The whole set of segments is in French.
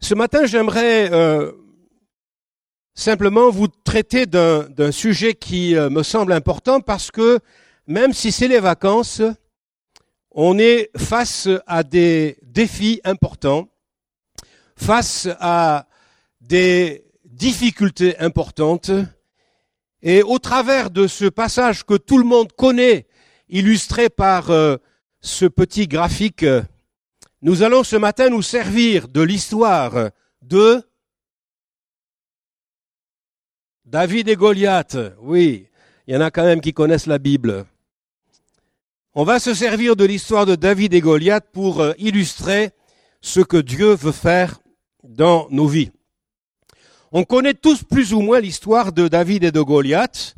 Ce matin, j'aimerais euh, simplement vous traiter d'un sujet qui euh, me semble important parce que même si c'est les vacances, on est face à des défis importants, face à des difficultés importantes. Et au travers de ce passage que tout le monde connaît, illustré par euh, ce petit graphique, nous allons ce matin nous servir de l'histoire de David et Goliath, oui, il y en a quand même qui connaissent la Bible. On va se servir de l'histoire de David et Goliath pour euh, illustrer ce que Dieu veut faire dans nos vies. On connaît tous plus ou moins l'histoire de David et de Goliath.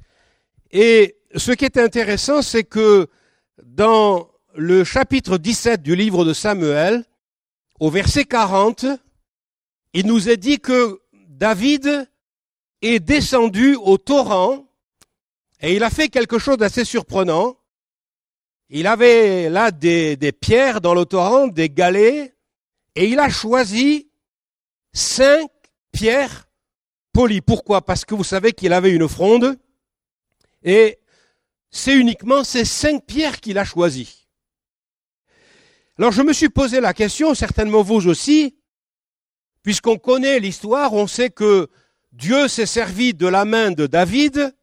Et ce qui est intéressant, c'est que dans le chapitre 17 du livre de Samuel, au verset 40, il nous est dit que David est descendu au torrent et il a fait quelque chose d'assez surprenant. Il avait là des, pierres dans le torrent, des galets, et il a choisi cinq pierres polies. Pourquoi? Parce que vous savez qu'il avait une fronde, et c'est uniquement ces cinq pierres qu'il a choisies. Alors je me suis posé la question, certainement vous aussi, puisqu'on connaît l'histoire, on sait que Dieu s'est servi de la main de David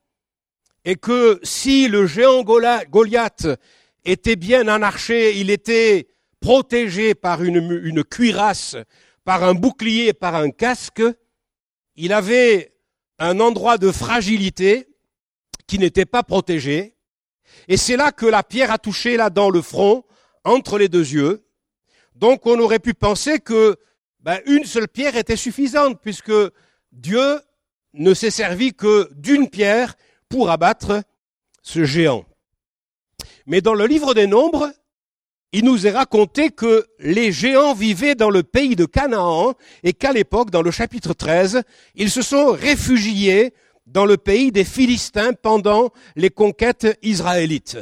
et que si le géant Goliath était bien un archer, il était protégé par une, une cuirasse, par un bouclier, par un casque, il avait un endroit de fragilité qui n'était pas protégé. Et c'est là que la pierre a touché là dans le front, entre les deux yeux. Donc on aurait pu penser que ben, une seule pierre était suffisante, puisque Dieu ne s'est servi que d'une pierre pour abattre ce géant. Mais dans le livre des Nombres, il nous est raconté que les géants vivaient dans le pays de Canaan et qu'à l'époque, dans le chapitre 13, ils se sont réfugiés dans le pays des Philistins pendant les conquêtes israélites.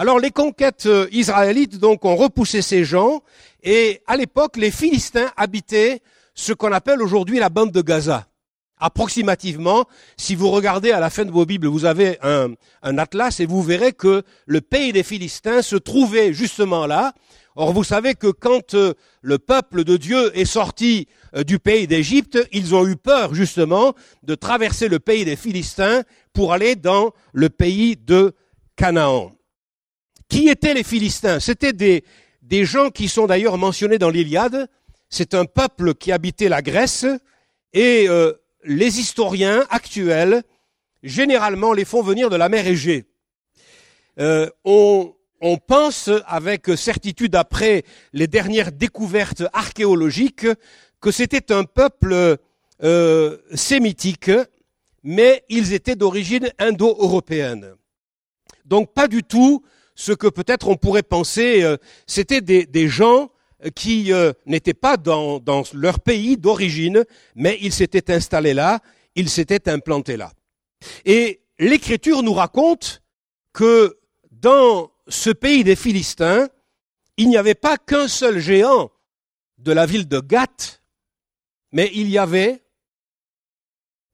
Alors les conquêtes israélites donc ont repoussé ces gens et à l'époque les Philistins habitaient ce qu'on appelle aujourd'hui la bande de Gaza. Approximativement, si vous regardez à la fin de vos Bibles, vous avez un, un atlas et vous verrez que le pays des Philistins se trouvait justement là. Or, vous savez que quand euh, le peuple de Dieu est sorti euh, du pays d'Égypte, ils ont eu peur justement de traverser le pays des Philistins pour aller dans le pays de Canaan. Qui étaient les Philistins? C'était des, gens qui sont d'ailleurs mentionnés dans l'Iliade. C'est un peuple qui habitait la Grèce et euh, les historiens actuels, généralement, les font venir de la mer Égée. Euh, on, on, pense avec certitude, après les dernières découvertes archéologiques, que c'était un peuple euh, sémitique, mais ils étaient d'origine indo-européenne. Donc pas du tout ce que peut-être on pourrait penser, euh, c'était des, gens qui euh, n'étaient pas dans, dans leur pays d'origine, mais ils s'étaient installés là, ils s'étaient implantés là. Et l'Écriture nous raconte que dans ce pays des Philistins, il n'y avait pas qu'un seul géant de la ville de Gath, mais il y avait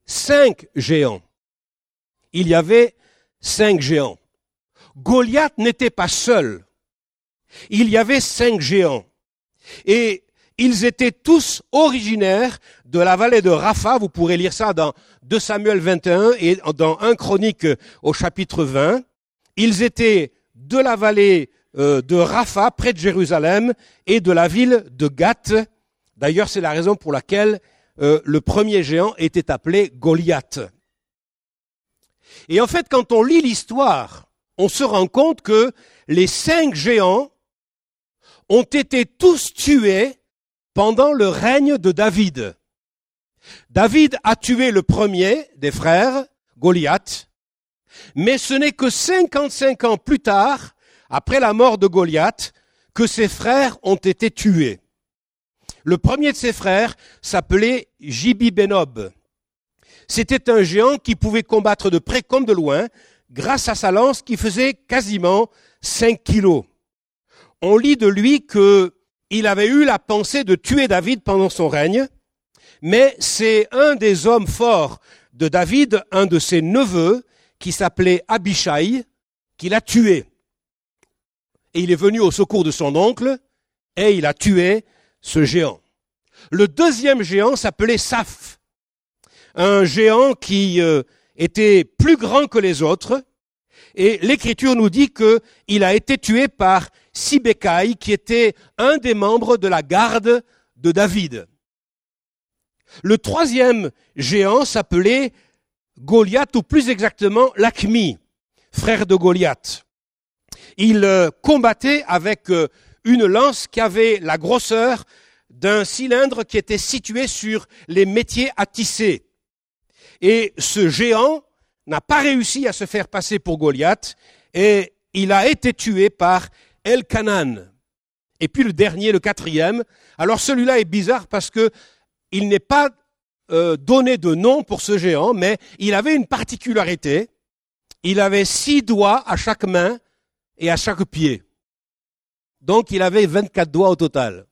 cinq géants. Il y avait cinq géants. Goliath n'était pas seul. Il y avait cinq géants. Et ils étaient tous originaires de la vallée de Rapha. Vous pourrez lire ça dans 2 Samuel 21 et dans 1 Chronique au chapitre 20. Ils étaient de la vallée euh, de Rapha, près de Jérusalem, et de la ville de Gath. D'ailleurs, c'est la raison pour laquelle euh, le premier géant était appelé Goliath. Et en fait, quand on lit l'histoire, on se rend compte que les cinq géants ont été tous tués pendant le règne de David. David a tué le premier des frères, Goliath, mais ce n'est que 55 ans plus tard, après la mort de Goliath, que ses frères ont été tués. Le premier de ses frères s'appelait Jibi Benob. C'était un géant qui pouvait combattre de près comme de loin grâce à sa lance qui faisait quasiment 5 kilos on lit de lui que il avait eu la pensée de tuer David pendant son règne, mais c'est un des hommes forts de David, un de ses neveux, qui s'appelait Abishai, qui l'a tué. Et il est venu au secours de son oncle, et il a tué ce géant. Le deuxième géant s'appelait Saph, un géant qui euh, était plus grand que les autres, et l'Écriture nous dit qu'il a été tué par Sibécaï, qui était un des membres de la garde de David. Le troisième géant s'appelait Goliath, ou plus exactement Lachmi, frère de Goliath. Il euh, combattait avec euh, une lance qui avait la grosseur d'un cylindre qui était situé sur les métiers à tisser. Et ce géant n'a pas réussi à se faire passer pour Goliath et il a été tué par El-Kanan. Et puis le dernier, le quatrième. Alors celui-là est bizarre parce que il n'est pas euh, donné de nom pour ce géant, mais il avait une particularité. Il avait six doigts à chaque main et à chaque pied. Donc il avait 24 doigts au total.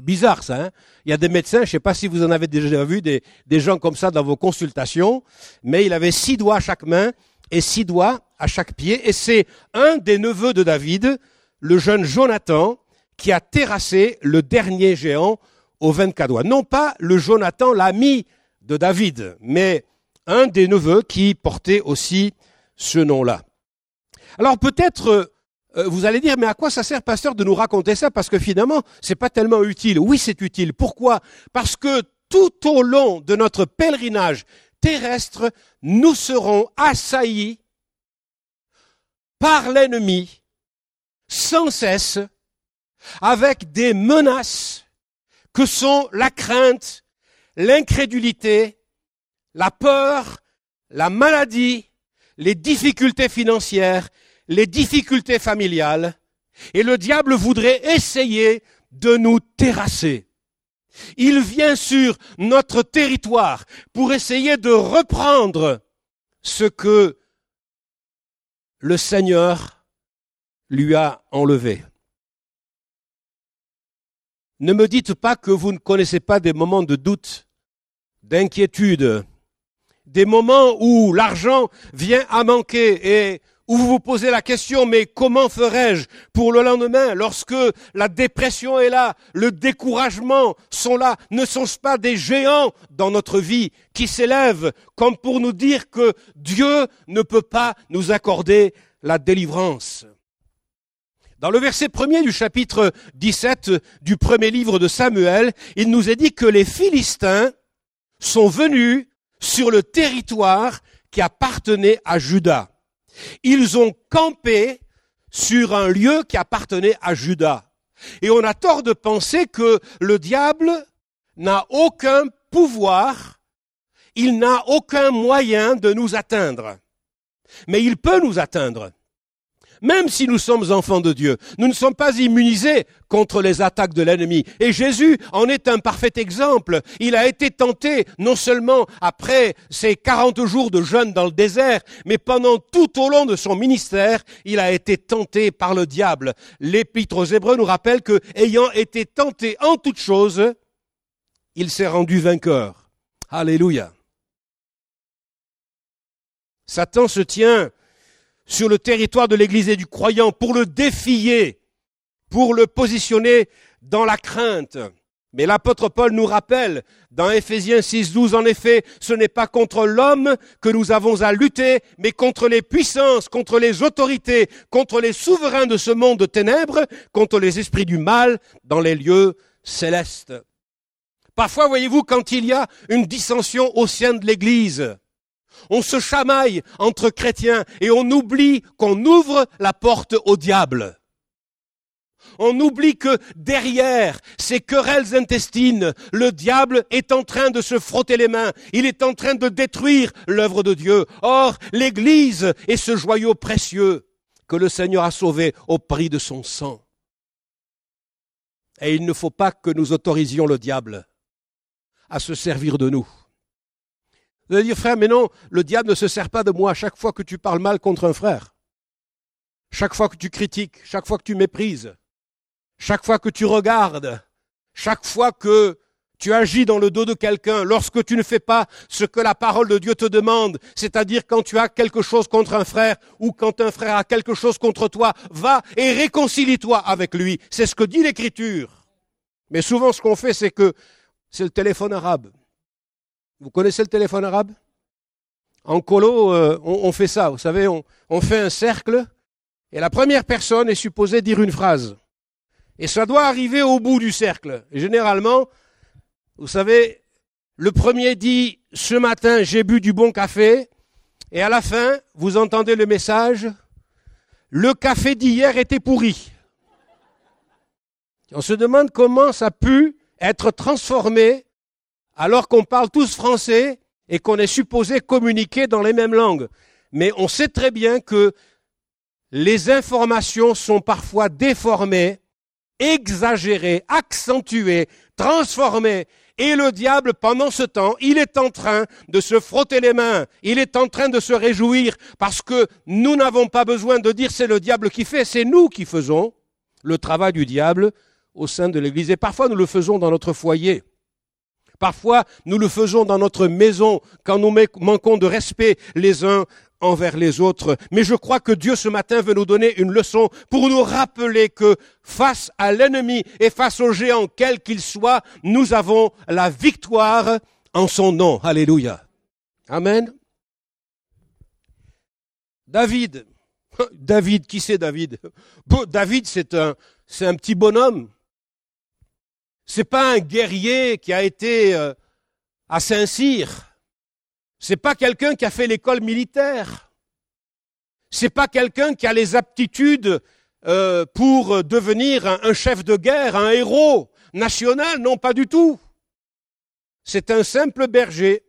Bizarre ça. Hein il y a des médecins, je ne sais pas si vous en avez déjà vu, des, gens comme ça dans vos consultations, mais il avait six doigts à chaque main et six doigts à chaque pied. Et c'est un des neveux de David, le jeune Jonathan, qui a terrassé le dernier géant aux 24 doigts. Non pas le Jonathan, l'ami de David, mais un des neveux qui portait aussi ce nom-là. Alors peut-être euh, vous allez dire, mais à quoi ça sert, pasteur, de nous raconter ça? Parce que finalement, c'est pas tellement utile. Oui, c'est utile. Pourquoi? Parce que tout au long de notre pèlerinage terrestre, nous serons assaillis par l'ennemi sans cesse avec des menaces que sont la crainte, l'incrédulité, la peur, la maladie, les difficultés financières les difficultés familiales et le diable voudrait essayer de nous terrasser. Il vient sur notre territoire pour essayer de reprendre ce que le Seigneur lui a enlevé. Ne me dites pas que vous ne connaissez pas des moments de doute, d'inquiétude, des moments où l'argent vient à manquer et où vous vous posez la question, mais comment ferais-je pour le lendemain lorsque la dépression est là, le découragement sont là, ne sont-ce pas des géants dans notre vie qui s'élèvent comme pour nous dire que Dieu ne peut pas nous accorder la délivrance? Dans le verset premier du chapitre 17 du premier livre de Samuel, il nous est dit que les Philistins sont venus sur le territoire qui appartenait à Judas. Ils ont campé sur un lieu qui appartenait à Judas. Et on a tort de penser que le diable n'a aucun pouvoir, il n'a aucun moyen de nous atteindre. Mais il peut nous atteindre même si nous sommes enfants de Dieu. Nous ne sommes pas immunisés contre les attaques de l'ennemi. Et Jésus en est un parfait exemple. Il a été tenté non seulement après ses 40 jours de jeûne dans le désert, mais pendant tout au long de son ministère, il a été tenté par le diable. L'épître aux Hébreux nous rappelle que, ayant été tenté en toutes choses, il s'est rendu vainqueur. Alléluia. Satan se tient sur le territoire de l'Église et du croyant pour le défier, pour le positionner dans la crainte. Mais l'apôtre Paul nous rappelle dans Éphésiens 6, 12, en effet, ce n'est pas contre l'homme que nous avons à lutter, mais contre les puissances, contre les autorités, contre les souverains de ce monde de ténèbres, contre les esprits du mal dans les lieux célestes. Parfois, voyez-vous, quand il y a une dissension au sein de l'Église, on se chamaille entre chrétiens et on oublie qu'on ouvre la porte au diable. On oublie que derrière ces querelles intestines, le diable est en train de se frotter les mains. Il est en train de détruire l'œuvre de Dieu. Or, l'Église est ce joyau précieux que le Seigneur a sauvé au prix de son sang. Et il ne faut pas que nous autorisions le diable à se servir de nous. Vous allez dire, frère, mais non, le diable ne se sert pas de moi chaque fois que tu parles mal contre un frère. Chaque fois que tu critiques, chaque fois que tu méprises, chaque fois que tu regardes, chaque fois que tu agis dans le dos de quelqu'un, lorsque tu ne fais pas ce que la parole de Dieu te demande, c'est-à-dire quand tu as quelque chose contre un frère ou quand un frère a quelque chose contre toi, va et réconcilie-toi avec lui. C'est ce que dit l'Écriture. Mais souvent ce qu'on fait, c'est que c'est le téléphone arabe. Vous connaissez le téléphone arabe? En colo, euh, on, fait ça. Vous savez, on, fait un cercle et la première personne est supposée dire une phrase. Et ça doit arriver au bout du cercle. Généralement, vous savez, le premier dit ce matin j'ai bu du bon café et à la fin vous entendez le message le café d'hier était pourri. On se demande comment ça a pu être transformé alors qu'on parle tous français et qu'on est supposé communiquer dans les mêmes langues. Mais on sait très bien que les informations sont parfois déformées, exagérées, accentuées, transformées et le diable, pendant ce temps, il est en train de se frotter les mains, il est en train de se réjouir, parce que nous n'avons pas besoin de dire c'est le diable qui fait, c'est nous qui faisons le travail du diable au sein de l'Église. Et parfois nous le faisons dans notre foyer. Parfois, nous le faisons dans notre maison quand nous manquons de respect les uns envers les autres. Mais je crois que Dieu ce matin veut nous donner une leçon pour nous rappeler que face à l'ennemi et face au géant, quel qu'il soit, nous avons la victoire en son nom. Alléluia. Amen. David. David, qui c'est David? David, c'est un, c'est un petit bonhomme. C'est pas un guerrier qui a été euh, à Saint-Cyr. C'est pas quelqu'un qui a fait l'école militaire. C'est pas quelqu'un qui a les aptitudes euh, pour devenir un, chef de guerre, un héros national. Non, pas du tout. C'est un simple berger.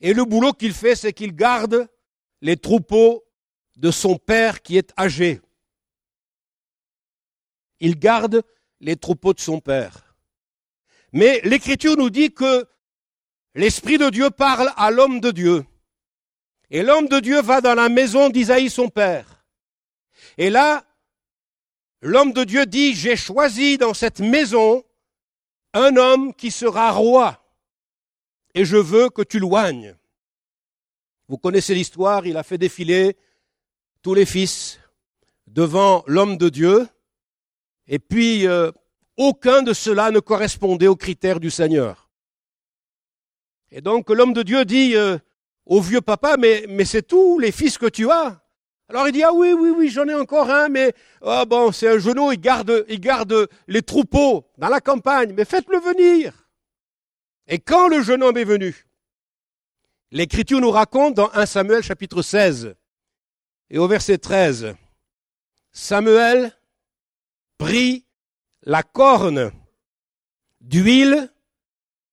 Et le boulot qu'il fait, c'est qu'il garde les troupeaux de son père qui est âgé. Il garde les troupeaux de son père. Mais l'Écriture nous dit que L'Esprit de Dieu parle à l'homme de Dieu. Et l'homme de Dieu va dans la maison d'Isaïe son père. Et là, l'homme de Dieu dit, j'ai choisi dans cette maison un homme qui sera roi. Et je veux que tu loignes. Vous connaissez l'histoire, il a fait défiler tous les fils devant l'homme de Dieu. Et puis, euh, aucun de cela ne correspondait aux critères du Seigneur. Et donc l'homme de Dieu dit euh, au vieux papa, mais, mais c'est tout les fils que tu as. Alors il dit, ah oui, oui, oui, j'en ai encore un, mais oh bon, c'est un genou, il garde, il garde les troupeaux dans la campagne, mais faites-le venir. Et quand le jeune homme est venu, l'Écriture nous raconte dans 1 Samuel chapitre 16 et au verset 13, Samuel prit la corne d'huile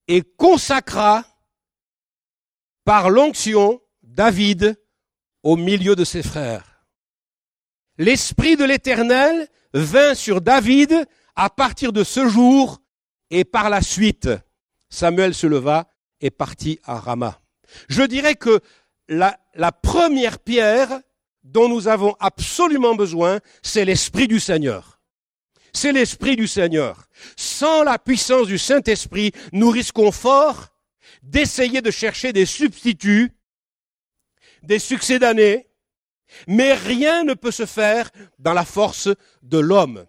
et consacra par l'onction, David au milieu de ses frères. L'Esprit de l'Éternel vint sur David à partir de ce jour et par la suite, Samuel se leva et partit à Rama. Je dirais que la, la première pierre dont nous avons absolument besoin, c'est l'Esprit du Seigneur. C'est l'Esprit du Seigneur. Sans la puissance du Saint-Esprit, nous risquons fort d'essayer de chercher des substituts, des succès d'année, mais rien ne peut se faire dans la force de l'homme.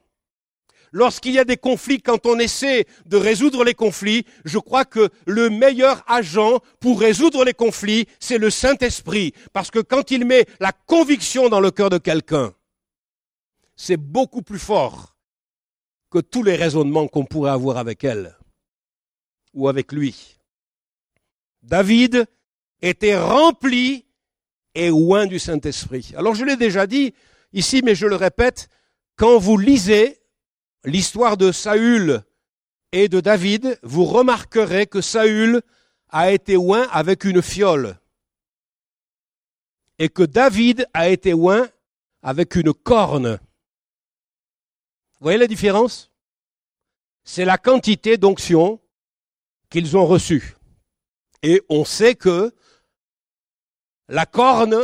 Lorsqu'il y a des conflits, quand on essaie de résoudre les conflits, je crois que le meilleur agent pour résoudre les conflits, c'est le Saint-Esprit. Parce que quand il met la conviction dans le cœur de quelqu'un, c'est beaucoup plus fort que tous les raisonnements qu'on pourrait avoir avec elle ou avec lui. David était rempli et loin du Saint-Esprit. Alors je l'ai déjà dit ici, mais je le répète, quand vous lisez l'histoire de Saül et de David, vous remarquerez que Saül a été loin avec une fiole et que David a été loin avec une corne. Vous voyez la différence? C'est la quantité d'onction qu'ils ont reçue. Et on sait que la corne,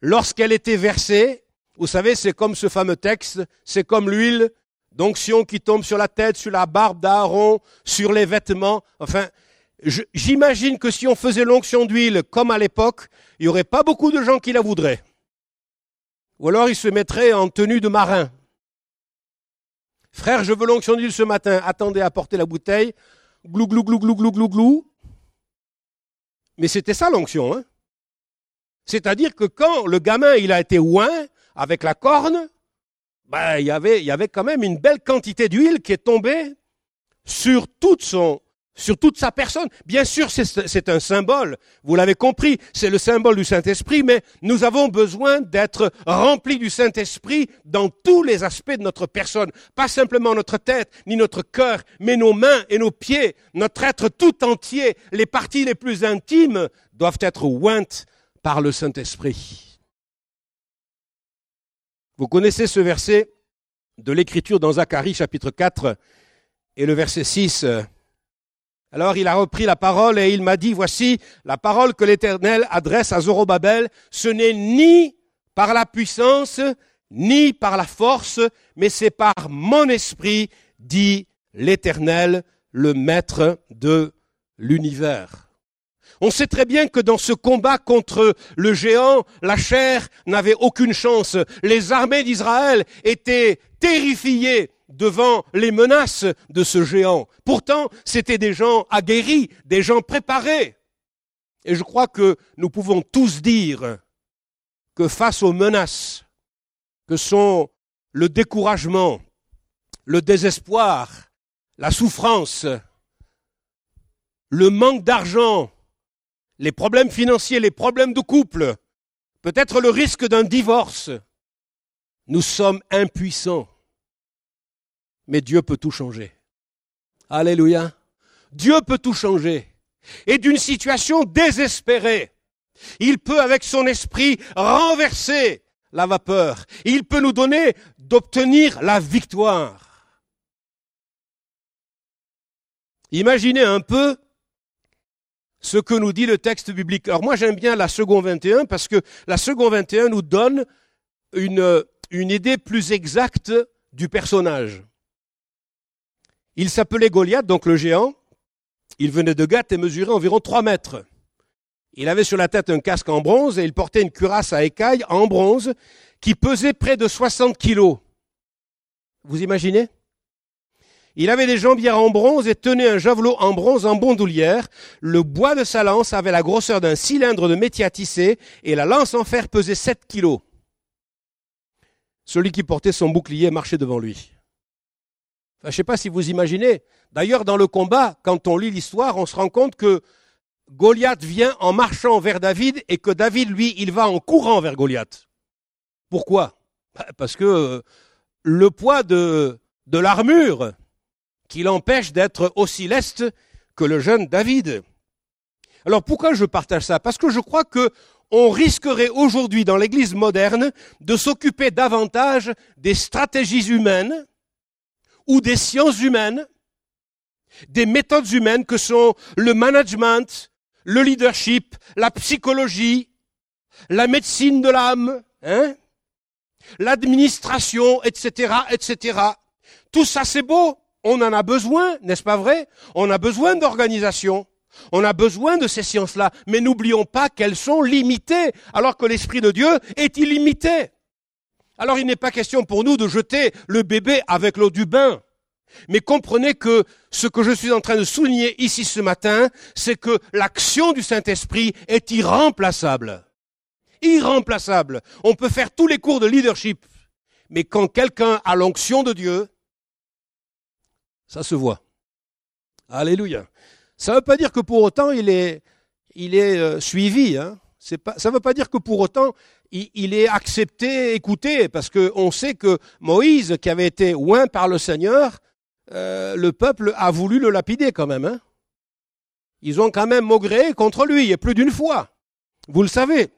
lorsqu'elle était versée, vous savez, c'est comme ce fameux texte, c'est comme l'huile d'onction qui tombe sur la tête, sur la barbe d'Aaron, sur les vêtements. Enfin, j'imagine que si on faisait l'onction d'huile comme à l'époque, il n'y aurait pas beaucoup de gens qui la voudraient. Ou alors ils se mettraient en tenue de marin. Frère, je veux l'onction d'huile ce matin. Attendez à porter la bouteille. Glou, glou, glou, glou, glou, glou, glou. Mais c'était ça l'onction. Hein C'est-à-dire que quand le gamin il a été oint avec la corne, ben, il, y avait, il y avait quand même une belle quantité d'huile qui est tombée sur toute son, sur toute sa personne. Bien sûr, c'est un symbole. Vous l'avez compris, c'est le symbole du Saint-Esprit, mais nous avons besoin d'être remplis du Saint-Esprit dans tous les aspects de notre personne. Pas simplement notre tête, ni notre cœur, mais nos mains et nos pieds, notre être tout entier, les parties les plus intimes doivent être ointes par le Saint-Esprit. Vous connaissez ce verset de l'Écriture dans Zacharie chapitre 4 et le verset 6. Alors il a repris la parole et il m'a dit, voici la parole que l'Éternel adresse à Zorobabel, ce n'est ni par la puissance, ni par la force, mais c'est par mon esprit, dit l'Éternel, le maître de l'univers. On sait très bien que dans ce combat contre le géant, la chair n'avait aucune chance. Les armées d'Israël étaient terrifiées devant les menaces de ce géant. Pourtant, c'étaient des gens aguerris, des gens préparés. Et je crois que nous pouvons tous dire que face aux menaces que sont le découragement, le désespoir, la souffrance, le manque d'argent, les problèmes financiers, les problèmes de couple, peut-être le risque d'un divorce, nous sommes impuissants mais Dieu peut tout changer. Alléluia. Dieu peut tout changer. Et d'une situation désespérée, il peut avec son esprit renverser la vapeur. Il peut nous donner d'obtenir la victoire. Imaginez un peu ce que nous dit le texte biblique. Alors moi j'aime bien la seconde 21 parce que la seconde 21 nous donne une, une idée plus exacte du personnage. Il s'appelait Goliath, donc le géant. Il venait de Gath et mesurait environ trois mètres. Il avait sur la tête un casque en bronze et il portait une cuirasse à écailles en bronze qui pesait près de 60 kilos. Vous imaginez? Il avait des jambières en bronze et tenait un javelot en bronze en bandoulière. Le bois de sa lance avait la grosseur d'un cylindre de métier à tisser et la lance en fer pesait 7 kilos. Celui qui portait son bouclier marchait devant lui je ne sais pas si vous imaginez. D'ailleurs, dans le combat, quand on lit l'histoire, on se rend compte que Goliath vient en marchant vers David et que David, lui, il va en courant vers Goliath. Pourquoi? Bah, Parce que euh, le poids de, l'armure qui l'empêche d'être aussi leste que le jeune David. Alors pourquoi je partage ça? Parce que je crois que on risquerait aujourd'hui dans l'Église moderne de s'occuper davantage des stratégies humaines ou des sciences humaines, des méthodes humaines que sont le management, le leadership, la psychologie, la médecine de l'âme, hein, l'administration, etc., etc. Tout ça, c'est beau. On en a besoin, n'est-ce pas vrai? On a besoin d'organisation. On a besoin de ces sciences-là. Mais n'oublions pas qu'elles sont limitées, alors que l'Esprit de Dieu est illimité. Alors il n'est pas question pour nous de jeter le bébé avec l'eau du bain. Mais comprenez que ce que je suis en train de souligner ici ce matin, c'est que l'action du Saint-Esprit est irremplaçable. Irremplaçable. On peut faire tous les cours de leadership. Mais quand quelqu'un a l'onction de Dieu, ça se voit. Alléluia. Ça ne veut pas dire que pour autant il est, il est euh, suivi. Hein. Ça ne veut pas dire que pour autant il, est accepté, écouté, parce qu'on sait que Moïse, qui avait été oint par le Seigneur, euh, le peuple a voulu le lapider quand même. Hein. Ils ont quand même maugré contre lui, et plus d'une fois. Vous le savez.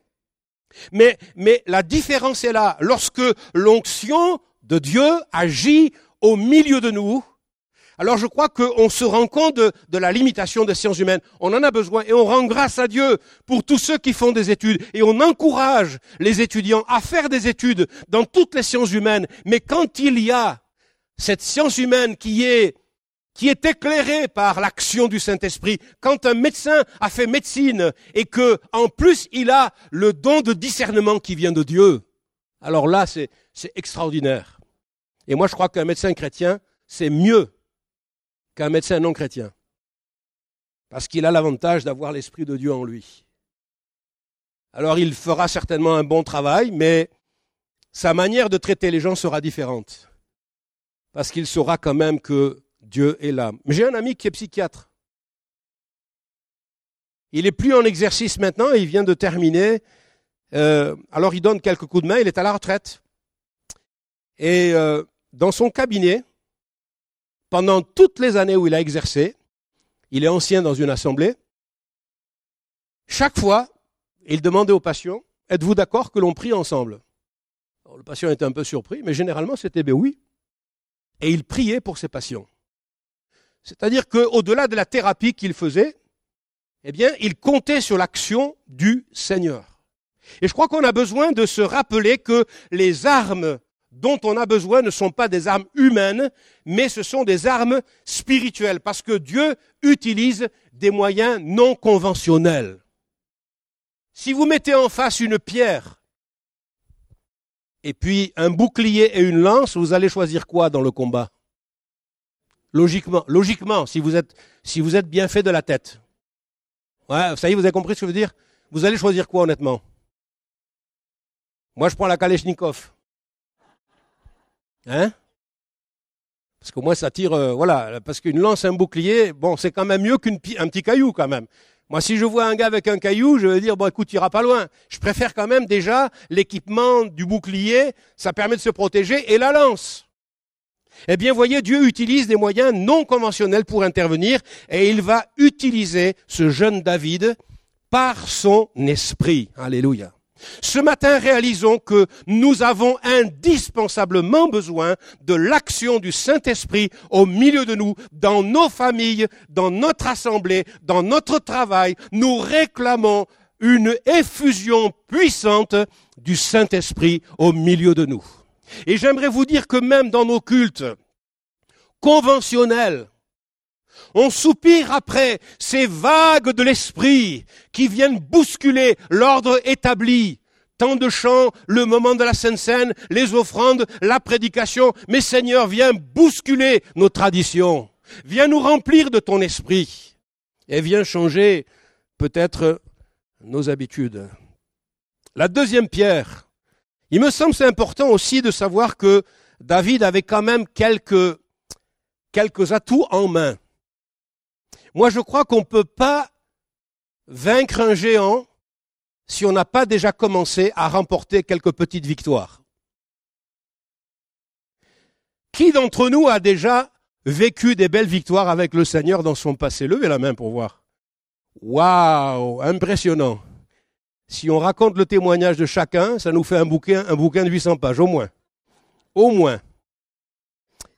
Mais, mais la différence est là. Lorsque l'onction de Dieu agit au milieu de nous, alors je crois qu'on se rend compte de, la limitation des sciences humaines. On en a besoin et on rend grâce à Dieu pour tous ceux qui font des études. Et on encourage les étudiants à faire des études dans toutes les sciences humaines. Mais quand il y a cette science humaine qui est qui est éclairée par l'action du Saint-Esprit. Quand un médecin a fait médecine et que, en plus, il a le don de discernement qui vient de Dieu, alors là, c'est, c'est extraordinaire. Et moi, je crois qu'un médecin chrétien, c'est mieux qu'un médecin non chrétien. Parce qu'il a l'avantage d'avoir l'Esprit de Dieu en lui. Alors il fera certainement un bon travail, mais sa manière de traiter les gens sera différente. Parce qu'il saura quand même que Dieu est là. J'ai un ami qui est psychiatre. Il est plus en exercice maintenant, il vient de terminer. Euh, alors il donne quelques coups de main, il est à la retraite. Et euh, dans son cabinet, pendant toutes les années où il a exercé, il est ancien dans une assemblée, chaque fois, il demandait aux patients, êtes-vous d'accord que l'on prie ensemble? Le patient était un peu surpris, mais généralement c'était ben oui. Et il priait pour ses patients. C'est-à-dire qu'au-delà de la thérapie qu'il faisait, eh bien, il comptait sur l'action du Seigneur. Et je crois qu'on a besoin de se rappeler que les armes dont on a besoin ne sont pas des armes humaines, mais ce sont des armes spirituelles, parce que Dieu utilise des moyens non conventionnels. Si vous mettez en face une pierre et puis un bouclier et une lance, vous allez choisir quoi dans le combat? Logiquement, logiquement, si vous êtes, si vous êtes bien fait de la tête. Ouais, ça y est, vous avez compris ce que je veux dire? Vous allez choisir quoi honnêtement? Moi, je prends la Kalechnikov. Hein? Parce que moi, ça tire, euh, voilà, parce qu'une lance, un bouclier, bon, c'est quand même mieux qu'un petit caillou quand même. Moi, si je vois un gars avec un caillou, je vais dire, bon, écoute, tu iras pas loin. Je préfère quand même déjà l'équipement du bouclier, ça permet de se protéger, et la lance. Eh bien, voyez, Dieu utilise des moyens non conventionnels pour intervenir, et il va utiliser ce jeune David par son esprit. Alléluia. Ce matin, réalisons que nous avons indispensablement besoin de l'action du Saint-Esprit au milieu de nous, dans nos familles, dans notre assemblée, dans notre travail. Nous réclamons une effusion puissante du Saint-Esprit au milieu de nous. Et j'aimerais vous dire que même dans nos cultes conventionnels, on soupire après ces vagues de l'esprit qui viennent bousculer l'ordre établi. Tant de chants, le moment de la Sainte Seine, les offrandes, la prédication. Mais Seigneur, viens bousculer nos traditions. Viens nous remplir de ton esprit. Et viens changer peut-être nos habitudes. La deuxième pierre. Il me semble c'est important aussi de savoir que David avait quand même quelques atouts en main. Moi, je crois qu'on ne peut pas vaincre un géant si on n'a pas déjà commencé à remporter quelques petites victoires. Qui d'entre nous a déjà vécu des belles victoires avec le Seigneur dans son passé? Levez la main pour voir. Waouh, impressionnant. Si on raconte le témoignage de chacun, ça nous fait un bouquin, un bouquin de 800 pages, au moins. Au moins.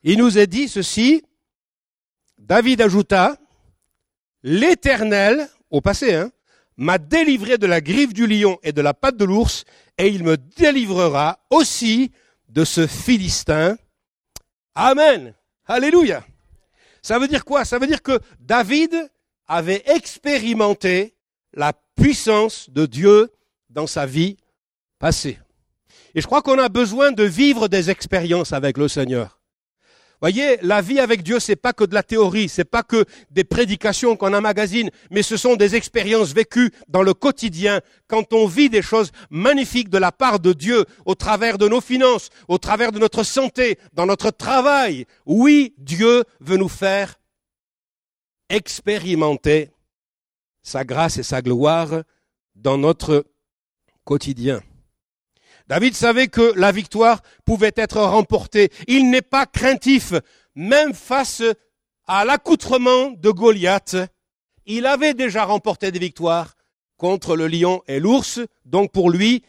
Il nous est dit ceci, David ajouta, l'Éternel, au passé, hein, m'a délivré de la griffe du lion et de la patte de l'ours, et il me délivrera aussi de ce Philistin. Amen. Alléluia. Ça veut dire quoi? Ça veut dire que David avait expérimenté la puissance de Dieu dans sa vie passée. Et je crois qu'on a besoin de vivre des expériences avec le Seigneur. Voyez, la vie avec Dieu, c'est pas que de la théorie, c'est pas que des prédications qu'on emmagasine, mais ce sont des expériences vécues dans le quotidien, quand on vit des choses magnifiques de la part de Dieu, au travers de nos finances, au travers de notre santé, dans notre travail. Oui, Dieu veut nous faire expérimenter sa grâce et sa gloire dans notre quotidien. David savait que la victoire pouvait être remportée. Il n'est pas craintif, même face à l'accoutrement de Goliath. Il avait déjà remporté des victoires contre le lion et l'ours, donc pour lui,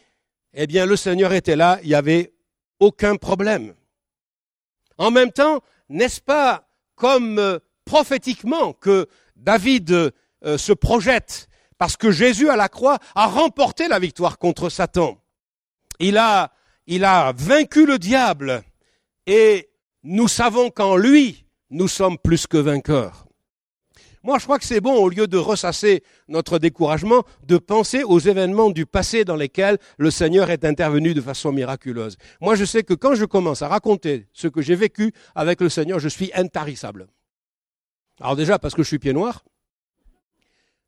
eh bien, le Seigneur était là, il n'y avait aucun problème. En même temps, n'est-ce pas comme euh, prophétiquement que David euh, se projette, parce que Jésus à la croix a remporté la victoire contre Satan il a, vaincu le diable et nous savons qu'en lui, nous sommes plus que vainqueurs. Moi, je crois que c'est bon, au lieu de ressasser notre découragement, de penser aux événements du passé dans lesquels le Seigneur est intervenu de façon miraculeuse. Moi, je sais que quand je commence à raconter ce que j'ai vécu avec le Seigneur, je suis intarissable. Alors déjà, parce que je suis pied noir,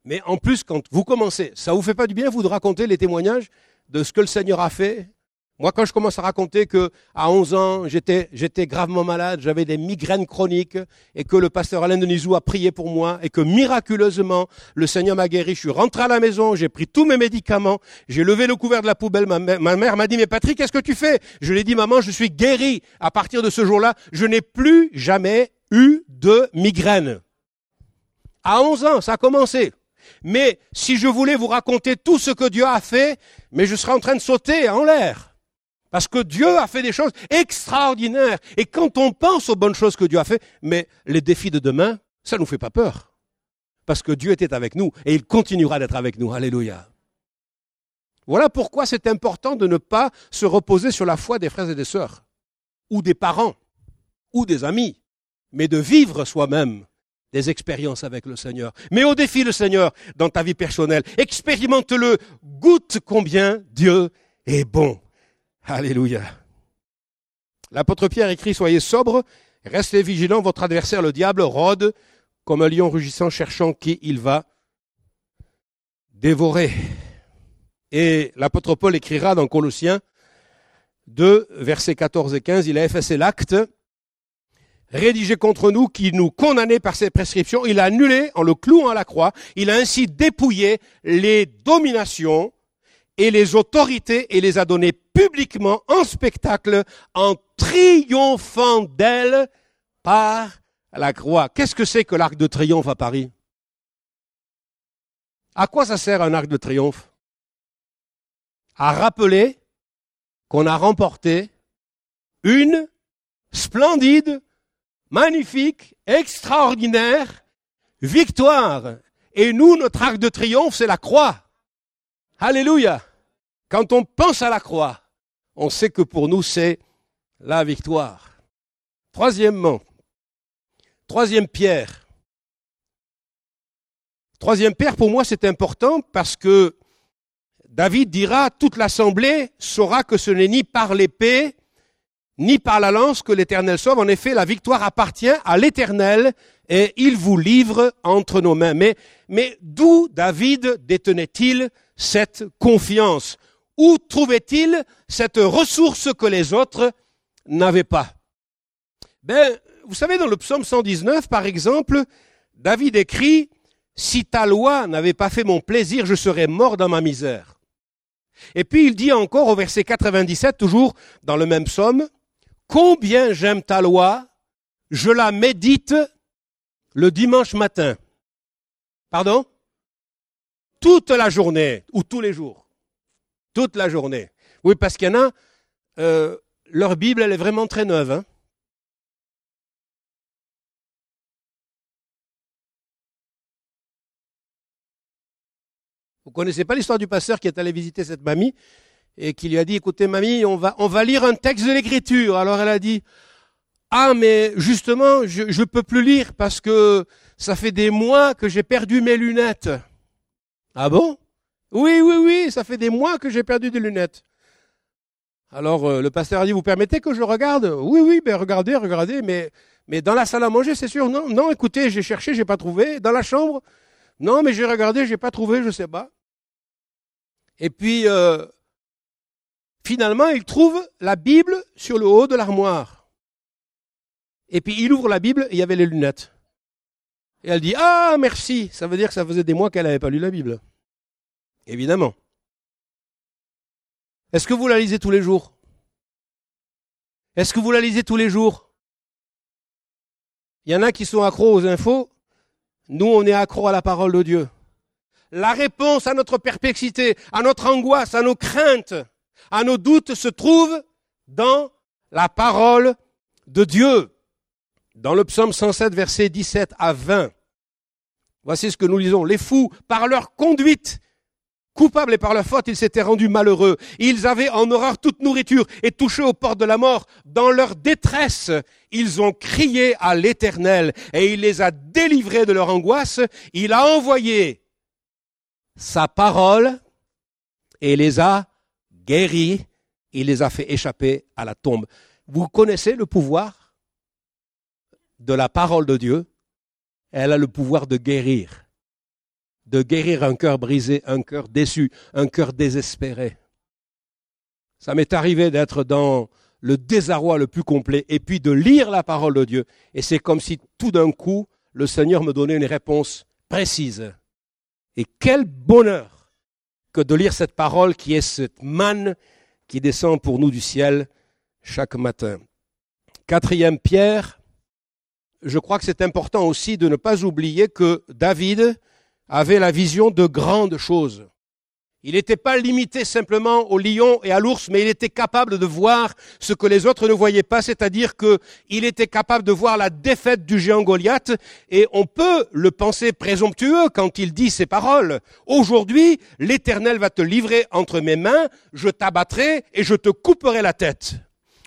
mais en plus, quand vous commencez, ça vous fait pas du bien, vous, de raconter les témoignages de ce que le Seigneur a fait moi, quand je commence à raconter que à 11 ans, j'étais, j'étais gravement malade, j'avais des migraines chroniques, et que le pasteur Alain Denisou a prié pour moi, et que miraculeusement, le Seigneur m'a guéri, je suis rentré à la maison, j'ai pris tous mes médicaments, j'ai levé le couvert de la poubelle, ma, ma mère m'a dit, mais Patrick, qu'est-ce que tu fais? Je lui ai dit, maman, je suis guéri. À partir de ce jour-là, je n'ai plus jamais eu de migraine. À 11 ans, ça a commencé. Mais si je voulais vous raconter tout ce que Dieu a fait, mais je serais en train de sauter en l'air. Parce que Dieu a fait des choses extraordinaires. Et quand on pense aux bonnes choses que Dieu a fait, mais les défis de demain, ça ne nous fait pas peur. Parce que Dieu était avec nous et il continuera d'être avec nous. Alléluia. Voilà pourquoi c'est important de ne pas se reposer sur la foi des frères et des sœurs, ou des parents, ou des amis, mais de vivre soi-même des expériences avec le Seigneur. Mais au défi le Seigneur dans ta vie personnelle. Expérimente-le. Goûte combien Dieu est bon. Alléluia. L'apôtre Pierre écrit, soyez sobres, restez vigilants, votre adversaire le diable rôde comme un lion rugissant cherchant qui il va dévorer. Et l'apôtre Paul écrira dans Colossiens 2, versets 14 et 15, il a effacé l'acte rédigé contre nous qui nous condamnait par ses prescriptions, il a annulé en le clouant à la croix, il a ainsi dépouillé les dominations et les autorités et les a données publiquement en spectacle en triomphant d'elles par la croix. Qu'est-ce que c'est que l'arc de triomphe à Paris? À quoi ça sert un arc de triomphe? À rappeler qu'on a remporté une splendide, magnifique, extraordinaire victoire. Et nous, notre arc de triomphe, c'est la croix. Alléluia. Quand on pense à la croix, on sait que pour nous, c'est la victoire. Troisièmement, troisième pierre. Troisième pierre, pour moi, c'est important parce que David dira, toute l'assemblée saura que ce n'est ni par l'épée, ni par la lance que l'Éternel sauve. En effet, la victoire appartient à l'Éternel et il vous livre entre nos mains. Mais, d'où David détenait-il cette confiance? Où trouvait-il cette ressource que les autres n'avaient pas? Ben, vous savez, dans le psaume 119, par exemple, David écrit, Si ta loi n'avait pas fait mon plaisir, je serais mort dans ma misère. Et puis il dit encore au verset 97, toujours dans le même psaume, Combien j'aime ta loi, je la médite le dimanche matin. Pardon? Toute la journée ou tous les jours. Toute la journée. Oui, parce qu'il y en a, euh, leur Bible, elle est vraiment très neuve. Hein. Vous connaissez pas l'histoire du pasteur qui est allé visiter cette mamie? Et qui lui a dit, écoutez mamie, on va, on va lire un texte de l'écriture. Alors elle a dit, ah mais justement, je ne peux plus lire parce que ça fait des mois que j'ai perdu mes lunettes. Ah bon? Oui, oui, oui, ça fait des mois que j'ai perdu des lunettes. Alors euh, le pasteur a dit, vous permettez que je regarde? Oui, oui, ben regardez, regardez, mais, mais dans la salle à manger, c'est sûr. Non, non, écoutez, j'ai cherché, j'ai pas trouvé. Dans la chambre? Non, mais j'ai regardé, j'ai pas trouvé, je sais pas. Et puis, euh, finalement, il trouve la Bible sur le haut de l'armoire. Et puis il ouvre la Bible et il y avait les lunettes. Et elle dit, ah, merci. Ça veut dire que ça faisait des mois qu'elle n'avait pas lu la Bible. Évidemment. Est-ce que vous la lisez tous les jours? Est-ce que vous la lisez tous les jours? Il y en a qui sont accros aux infos. Nous, on est accros à la parole de Dieu. La réponse à notre perplexité, à notre angoisse, à nos craintes, à nos doutes se trouve dans la parole de Dieu. Dans le psaume 107, versets 17 à 20. Voici ce que nous lisons. Les fous, par leur conduite, Coupables et par la faute, ils s'étaient rendus malheureux. Ils avaient en horreur toute nourriture et touché aux portes de la mort. Dans leur détresse, ils ont crié à l'Éternel et il les a délivrés de leur angoisse. Il a envoyé sa parole et les a guéris. Il les a fait échapper à la tombe. Vous connaissez le pouvoir de la parole de Dieu? Elle a le pouvoir de guérir de guérir un cœur brisé, un cœur déçu, un cœur désespéré. Ça m'est arrivé d'être dans le désarroi le plus complet et puis de lire la parole de Dieu. Et c'est comme si tout d'un coup, le Seigneur me donnait une réponse précise. Et quel bonheur de lire cette parole qui est cette manne qui descend pour nous du ciel chaque matin. Quatrième Pierre, je crois que c'est important aussi de ne pas oublier que David, avait la vision de grandes choses. Il n'était pas limité simplement au lion et à l'ours, mais il était capable de voir ce que les autres ne voyaient pas, c'est-à-dire qu'il était capable de voir la défaite du géant Goliath, et on peut le penser présomptueux quand il dit ces paroles. Aujourd'hui, l'Éternel va te livrer entre mes mains, je t'abattrai et je te couperai la tête.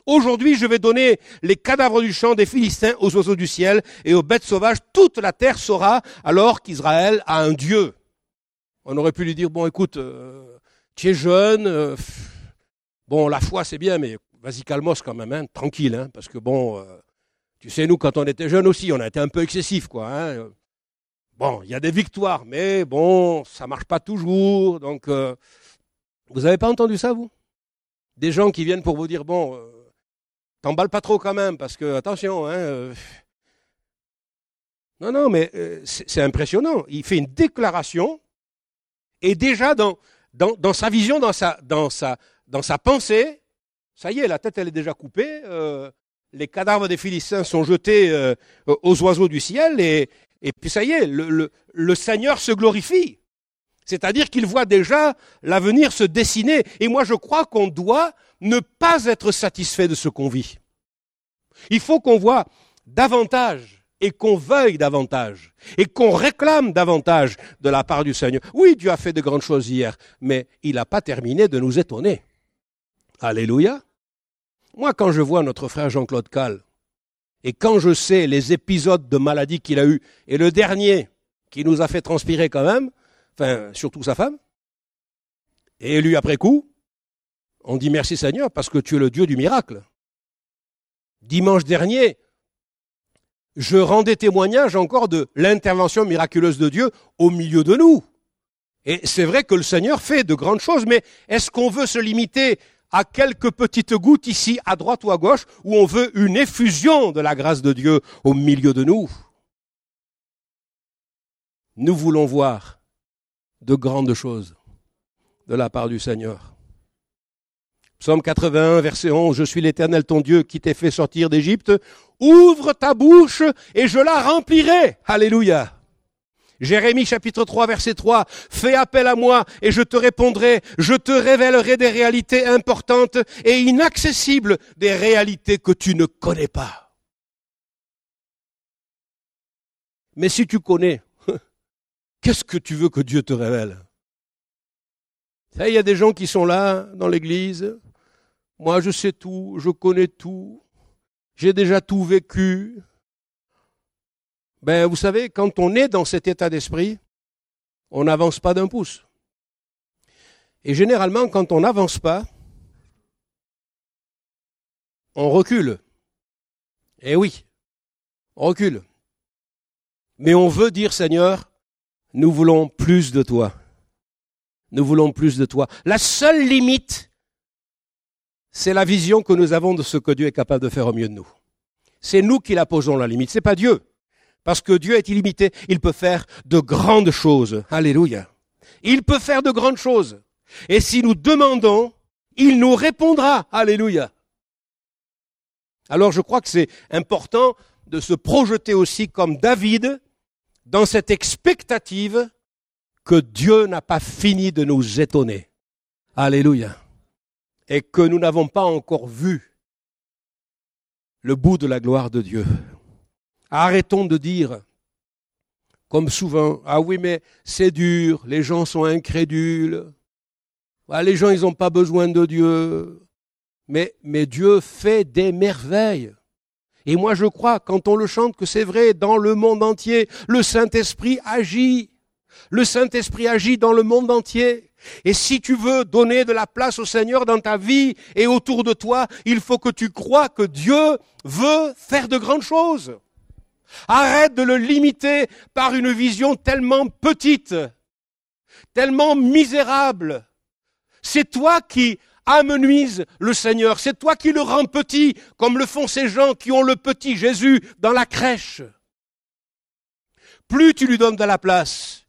Aujourd'hui, je vais donner les cadavres du champ des Philistins aux oiseaux du ciel et aux bêtes sauvages. Toute la terre saura alors qu'Israël a un Dieu. On aurait pu lui dire, bon, écoute, euh, tu es jeune, euh, bon, la foi c'est bien, mais vas-y calmos quand même, hein, tranquille, hein, parce que bon, euh, tu sais, nous, quand on était jeunes aussi, on a été un peu excessif, quoi. Hein. Bon, il y a des victoires, mais bon, ça marche pas toujours, donc... vous n'avez pas entendu ça, vous? Des gens qui viennent pour vous dire, bon T'emballes pas trop quand même, parce que, attention, hein. Non, non, mais c'est impressionnant. Il fait une déclaration, et déjà dans, dans, sa vision, dans sa, dans, sa, dans sa pensée, ça y est, la tête, elle est déjà coupée. Euh, les cadavres des Philistins sont jetés aux oiseaux du ciel, et, et puis ça y est, le, le, le Seigneur se glorifie. C'est-à-dire qu'il voit déjà l'avenir se dessiner. Et moi, je crois qu'on doit ne pas être satisfait de ce qu'on vit. Il faut qu'on voit davantage et qu'on veuille davantage et qu'on réclame davantage de la part du Seigneur. Oui, Dieu a fait de grandes choses hier, mais il n'a pas terminé de nous étonner. Alléluia. Moi, quand je vois notre frère Jean-Claude Cal, et quand je sais les épisodes de maladie qu'il a eus, et le dernier qui nous a fait transpirer quand même, enfin surtout sa femme, et élu après coup, on dit merci Seigneur parce que tu es le Dieu du miracle. Dimanche dernier, je rendais témoignage encore de l'intervention miraculeuse de Dieu au milieu de nous. Et c'est vrai que le Seigneur fait de grandes choses, mais est-ce qu'on veut se limiter à quelques petites gouttes ici, à droite ou à gauche, ou on veut une effusion de la grâce de Dieu au milieu de nous? Nous voulons voir de grandes choses de la part du Seigneur. Psaume 81, verset 11, Je suis l'Éternel ton Dieu qui t'ai fait sortir d'Égypte. Ouvre ta bouche et je la remplirai. Alléluia. Jérémie chapitre 3 verset 3, Fais appel à moi et je te répondrai, je te révélerai des réalités importantes et inaccessibles, des réalités que tu ne connais pas. Mais si tu connais, Qu'est-ce que tu veux que Dieu te révèle? Il y a des gens qui sont là dans l'église. Moi, je sais tout, je connais tout, j'ai déjà tout vécu. Ben, vous savez, quand on est dans cet état d'esprit, on n'avance pas d'un pouce. Et généralement, quand on n'avance pas, on recule. Eh oui, on recule. Mais on veut dire, Seigneur, nous voulons plus de toi. Nous voulons plus de toi. La seule limite, c'est la vision que nous avons de ce que Dieu est capable de faire au mieux de nous. C'est nous qui la posons la limite, c'est pas Dieu. Parce que Dieu est illimité, il peut faire de grandes choses. Alléluia. Il peut faire de grandes choses. Et si nous demandons, il nous répondra. Alléluia. Alors je crois que c'est important de se projeter aussi comme David, dans cette expectative que Dieu n'a pas fini de nous étonner. Alléluia. Et que nous n'avons pas encore vu le bout de la gloire de Dieu. Arrêtons de dire, comme souvent, ah oui, mais c'est dur, les gens sont incrédules, les gens, ils n'ont pas besoin de Dieu. Mais, mais Dieu fait des merveilles. Et moi, je crois, quand on le chante, que c'est vrai, dans le monde entier, le Saint-Esprit agit. Le Saint-Esprit agit dans le monde entier. Et si tu veux donner de la place au Seigneur dans ta vie et autour de toi, il faut que tu crois que Dieu veut faire de grandes choses. Arrête de le limiter par une vision tellement petite, tellement misérable. C'est toi qui amenuise le Seigneur, c'est toi qui le rends petit, comme le font ces gens qui ont le petit Jésus dans la crèche. Plus tu lui donnes de la place,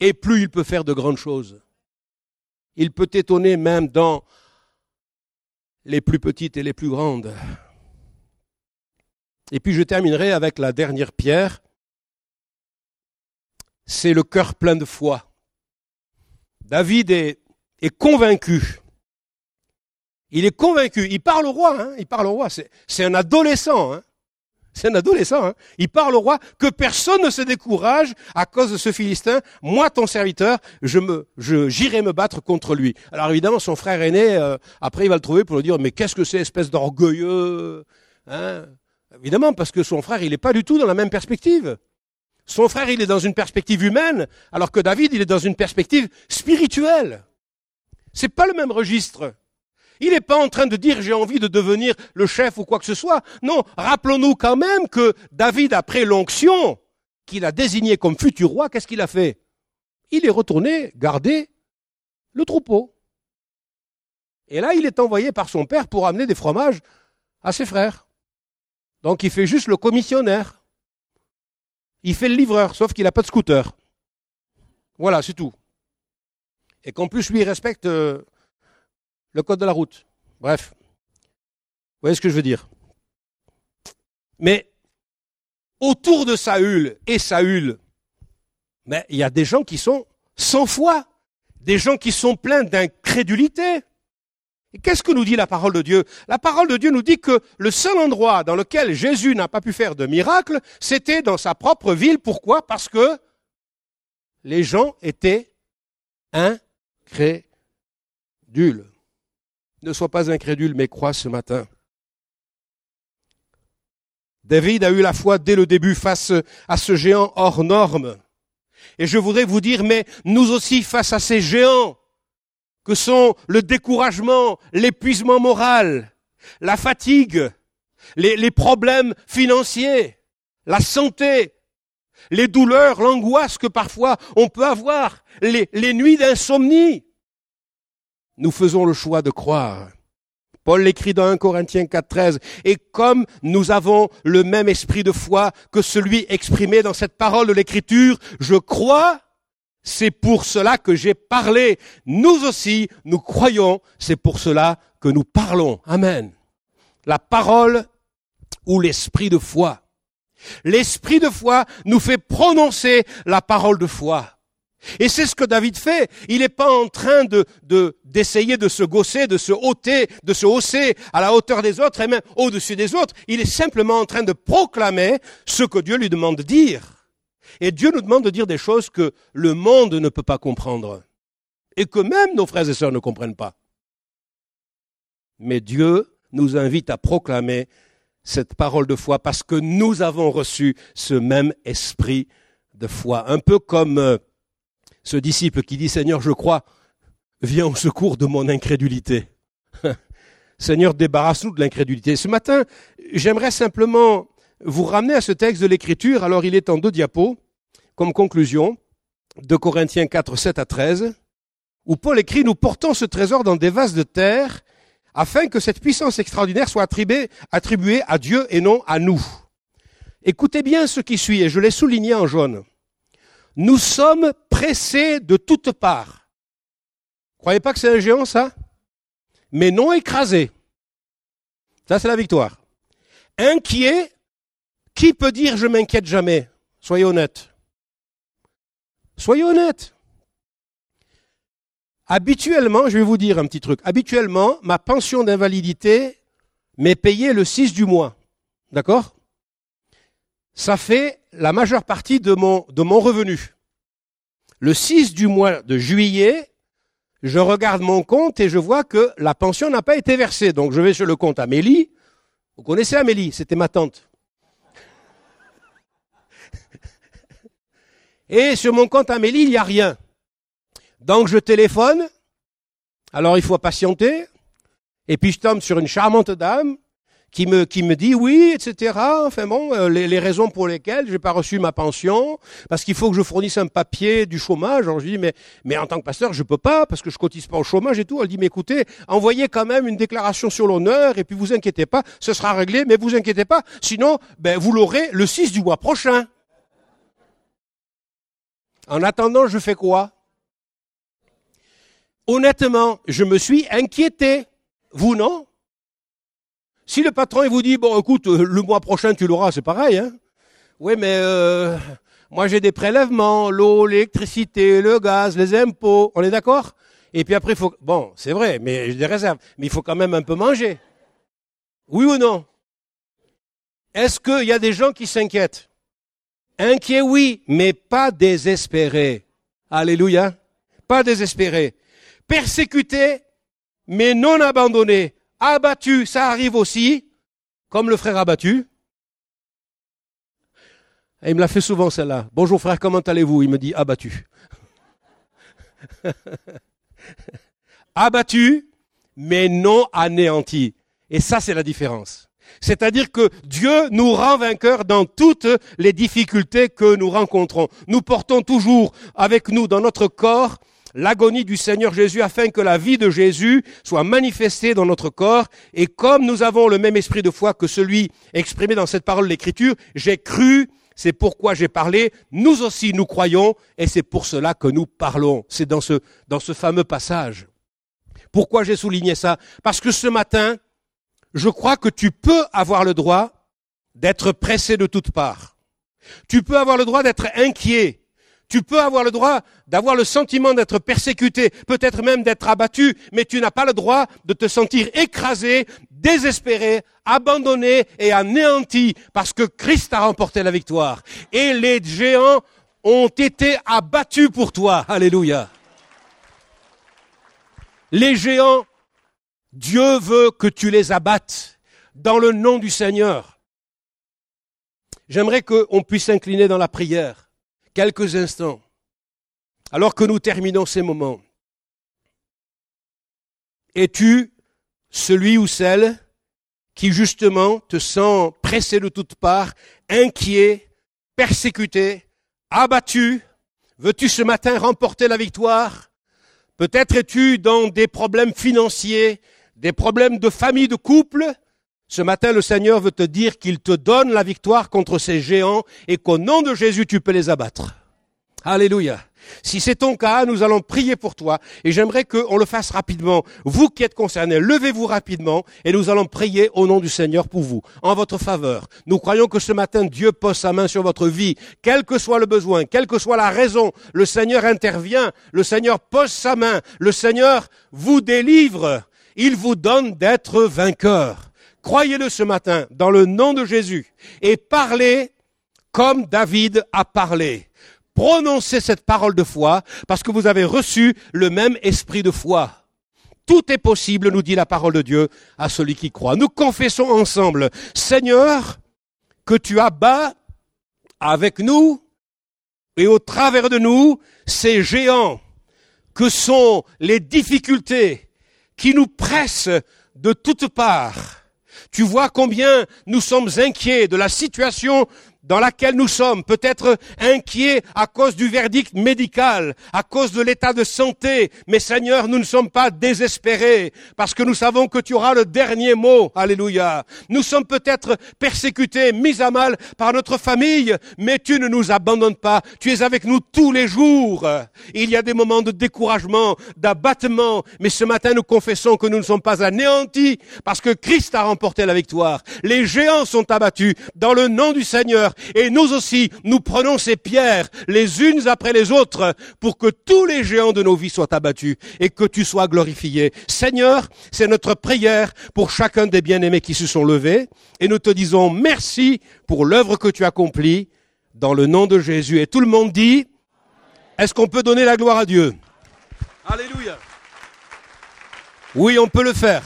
et plus il peut faire de grandes choses. Il peut t'étonner même dans les plus petites et les plus grandes. Et puis je terminerai avec la dernière pierre. C'est le cœur plein de foi. David est, est convaincu. Il est convaincu. Il parle au roi. Hein, il parle au roi. C'est un adolescent. Hein, c'est un adolescent. Hein. Il parle au roi que personne ne se décourage à cause de ce Philistin. Moi, ton serviteur, je me, j'irai me battre contre lui. Alors évidemment, son frère aîné, euh, après, il va le trouver pour lui dire, mais qu'est-ce que c'est, espèce d'orgueilleux hein? Évidemment, parce que son frère, il n'est pas du tout dans la même perspective. Son frère, il est dans une perspective humaine, alors que David, il est dans une perspective spirituelle. C'est pas le même registre. Il n'est pas en train de dire j'ai envie de devenir le chef ou quoi que ce soit. Non, rappelons-nous quand même que David, après l'onction qu'il a désigné comme futur roi, qu'est-ce qu'il a fait? Il est retourné garder le troupeau. Et là, il est envoyé par son père pour amener des fromages à ses frères. Donc il fait juste le commissionnaire. Il fait le livreur, sauf qu'il n'a pas de scooter. Voilà, c'est tout. Et qu'en plus, lui, il respecte euh, le code de la route. Bref. Vous voyez ce que je veux dire? Mais autour de Saül et Saül, mais il y a des gens qui sont sans foi, des gens qui sont pleins d'incrédulité. Et qu'est-ce que nous dit la parole de Dieu? La parole de Dieu nous dit que le seul endroit dans lequel Jésus n'a pas pu faire de miracle, c'était dans sa propre ville. Pourquoi? Parce que les gens étaient incrédules. Ne sois pas incrédule, mais crois ce matin. David a eu la foi dès le début face à ce géant hors norme. Et je voudrais vous dire, mais nous aussi face à ces géants que sont le découragement, l'épuisement moral, la fatigue, les, problèmes financiers, la santé, les douleurs, l'angoisse que parfois on peut avoir, les nuits d'insomnie, nous faisons le choix de croire. Paul l'écrit dans 1 Corinthiens 4.13. Et comme nous avons le même esprit de foi que celui exprimé dans cette parole de l'écriture, je crois, c'est pour cela que j'ai parlé. Nous aussi, nous croyons, c'est pour cela que nous parlons. Amen. La parole ou l'esprit de foi. L'esprit de foi nous fait prononcer la parole de foi. Et c'est ce que David fait. Il n'est pas en train de, d'essayer de se gausser, de se ôter, de se hausser à la hauteur des autres et même au-dessus des autres. Il est simplement en train de proclamer ce que Dieu lui demande de dire. Et Dieu nous demande de dire des choses que le monde ne peut pas comprendre. Et que même nos frères et sœurs ne comprennent pas. Mais Dieu nous invite à proclamer cette parole de foi parce que nous avons reçu ce même esprit de foi. Un peu comme euh, ce disciple qui dit Seigneur, je crois, viens au secours de mon incrédulité. Seigneur, débarrasse-nous de l'incrédulité. Ce matin, j'aimerais simplement vous ramener à ce texte de l'Écriture. Alors, il est en deux diapos, comme conclusion, de Corinthiens 4, 7 à 13, où Paul écrit, nous portons ce trésor dans des vases de terre, afin que cette puissance extraordinaire soit attribuée, attribuée à Dieu et non à nous. Écoutez bien ce qui suit, et je l'ai souligné en jaune. Nous sommes pressés de toutes parts. Croyez pas que c'est un géant, ça? Mais non écrasé. Ça, c'est la victoire. Inquiet, qui peut dire je m'inquiète jamais? Soyez honnête. Soyez honnête. Habituellement, je vais vous dire un petit truc. Habituellement, ma pension d'invalidité m'est payée le 6 du mois. D'accord? Ça fait la majeure partie de mon, revenu. Le 6 du mois de juillet, je regarde mon compte et je vois que la pension n'a pas été versée. Donc je vais sur le compte Amélie. Vous connaissez Amélie, c'était ma tante. Et sur mon compte Amélie, il n'y a rien. Donc je téléphone. Alors il faut patienter. Et puis je tombe sur une charmante dame qui me, qui me dit oui, etc. Enfin bon, euh, les, les, raisons pour lesquelles j'ai pas reçu ma pension, parce qu'il faut que je fournisse un papier du chômage. Alors je dis mais, mais en tant que pasteur, je peux pas parce que je cotise pas au chômage et tout. Elle dit mais écoutez, envoyez quand même une déclaration sur l'honneur et puis vous inquiétez pas, ce sera réglé, mais vous inquiétez pas, sinon ben vous l'aurez le 6 du mois prochain. En attendant, je fais quoi? Honnêtement, je me suis inquiété. Vous non? Si le patron il vous dit bon écoute euh, le mois prochain tu l'auras c'est pareil hein. Oui mais euh, moi j'ai des prélèvements l'eau l'électricité le gaz les impôts on est d'accord? Et puis après faut bon c'est vrai mais j'ai des réserves mais il faut quand même un peu manger. Oui ou non? Est-ce qu'il y a des gens qui s'inquiètent? Inquiets oui mais pas désespérés. Alléluia. Pas désespérés. Persécutés mais non abandonnés abattu, ça arrive aussi, comme le frère abattu. Il me l'a fait souvent celle-là. Bonjour frère, comment allez-vous? Il me dit abattu. abattu, mais non anéanti. Et ça, c'est la différence. C'est-à-dire que Dieu nous rend vainqueurs dans toutes les difficultés que nous rencontrons. Nous portons toujours avec nous dans notre corps l'agonie du Seigneur Jésus afin que la vie de Jésus soit manifestée dans notre corps. Et comme nous avons le même esprit de foi que celui exprimé dans cette parole de l'Écriture, j'ai cru, c'est pourquoi j'ai parlé, nous aussi nous croyons, et c'est pour cela que nous parlons. C'est dans ce, dans ce fameux passage. Pourquoi j'ai souligné ça? Parce que ce matin, je crois que tu peux avoir le droit d'être pressé de toutes parts. Tu peux avoir le droit d'être inquiet tu peux avoir le droit d'avoir le sentiment d'être persécuté, peut-être même d'être abattu, mais tu n'as pas le droit de te sentir écrasé, désespéré, abandonné et anéanti parce que Christ a remporté la victoire. Et les géants ont été abattus pour toi. Alléluia. Les géants, Dieu veut que tu les abattes dans le nom du Seigneur. J'aimerais qu'on puisse s'incliner dans la prière quelques instants, alors que nous terminons ces moments, es-tu celui ou celle qui justement te sent pressé de toutes parts, inquiet, persécuté, abattu? Veux-tu ce matin remporter la victoire? Peut-être es-tu dans des problèmes financiers, des problèmes de famille, de couple, ce matin, le Seigneur veut te dire qu'il te donne la victoire contre ces géants et qu'au nom de Jésus, tu peux les abattre. Alléluia. Si c'est ton cas, nous allons prier pour toi et j'aimerais qu'on le fasse rapidement. Vous qui êtes concernés, levez-vous rapidement et nous allons prier au nom du Seigneur pour vous, en votre faveur. Nous croyons que ce matin, Dieu pose sa main sur votre vie, quel que soit le besoin, quelle que soit la raison. Le Seigneur intervient, le Seigneur pose sa main, le Seigneur vous délivre. Il vous donne d'être vainqueur. Croyez-le ce matin dans le nom de Jésus et parlez comme David a parlé. Prononcez cette parole de foi parce que vous avez reçu le même esprit de foi. Tout est possible, nous dit la parole de Dieu, à celui qui croit. Nous confessons ensemble, Seigneur, que tu abats avec nous et au travers de nous ces géants que sont les difficultés qui nous pressent de toutes parts tu vois combien nous sommes inquiets de la situation dans laquelle nous sommes, peut-être inquiets à cause du verdict médical, à cause de l'état de santé, mais Seigneur, nous ne sommes pas désespérés, parce que nous savons que tu auras le dernier mot. Alléluia. Nous sommes peut-être persécutés, mis à mal par notre famille, mais tu ne nous abandonnes pas. Tu es avec nous tous les jours. Il y a des moments de découragement, d'abattement, mais ce matin nous confessons que nous ne sommes pas anéantis, parce que Christ a remporté la victoire. Les géants sont abattus dans le nom du Seigneur et nous aussi, nous prenons ces pierres les unes après les autres pour que tous les géants de nos vies soient abattus et que tu sois glorifié. Seigneur, c'est notre prière pour chacun des bien-aimés qui se sont levés et nous te disons merci pour l'œuvre que tu accomplis dans le nom de Jésus. Et tout le monde dit, est-ce qu'on peut donner la gloire à Dieu? Alléluia. Oui, on peut le faire.